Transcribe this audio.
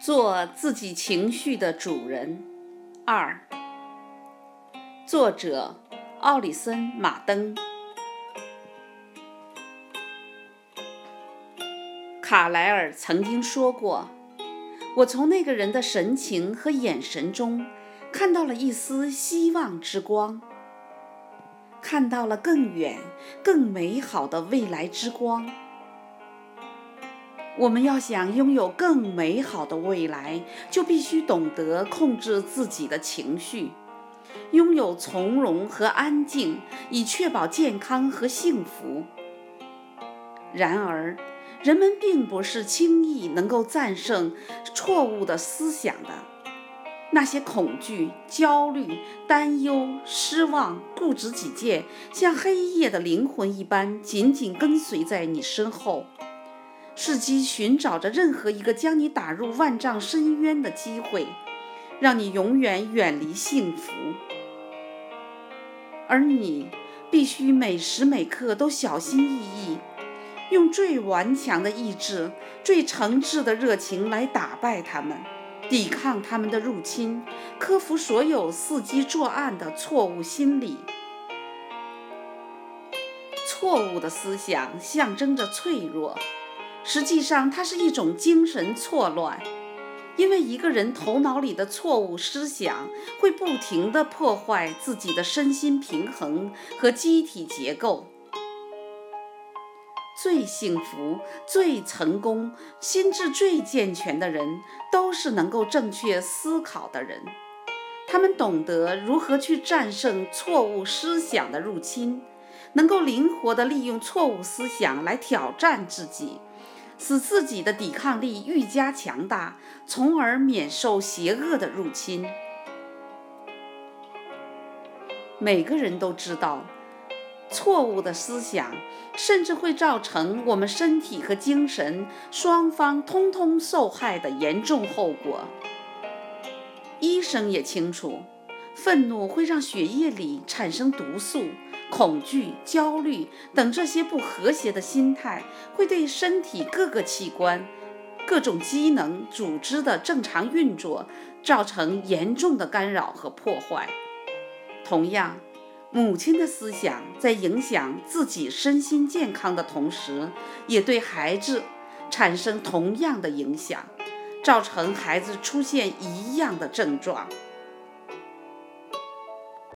做自己情绪的主人。二，作者奥里森·马登。卡莱尔曾经说过：“我从那个人的神情和眼神中，看到了一丝希望之光，看到了更远、更美好的未来之光。”我们要想拥有更美好的未来，就必须懂得控制自己的情绪，拥有从容和安静，以确保健康和幸福。然而，人们并不是轻易能够战胜错误的思想的。那些恐惧、焦虑、担忧、失望、固执己见，像黑夜的灵魂一般，紧紧跟随在你身后。伺机寻找着任何一个将你打入万丈深渊的机会，让你永远远离幸福。而你必须每时每刻都小心翼翼，用最顽强的意志、最诚挚的热情来打败他们，抵抗他们的入侵，克服所有伺机作案的错误心理。错误的思想象征着脆弱。实际上，它是一种精神错乱，因为一个人头脑里的错误思想会不停地破坏自己的身心平衡和机体结构。最幸福、最成功、心智最健全的人，都是能够正确思考的人。他们懂得如何去战胜错误思想的入侵，能够灵活地利用错误思想来挑战自己。使自己的抵抗力愈加强大，从而免受邪恶的入侵。每个人都知道，错误的思想甚至会造成我们身体和精神双方通通受害的严重后果。医生也清楚，愤怒会让血液里产生毒素。恐惧、焦虑等这些不和谐的心态，会对身体各个器官、各种机能、组织的正常运作造成严重的干扰和破坏。同样，母亲的思想在影响自己身心健康的同时，也对孩子产生同样的影响，造成孩子出现一样的症状。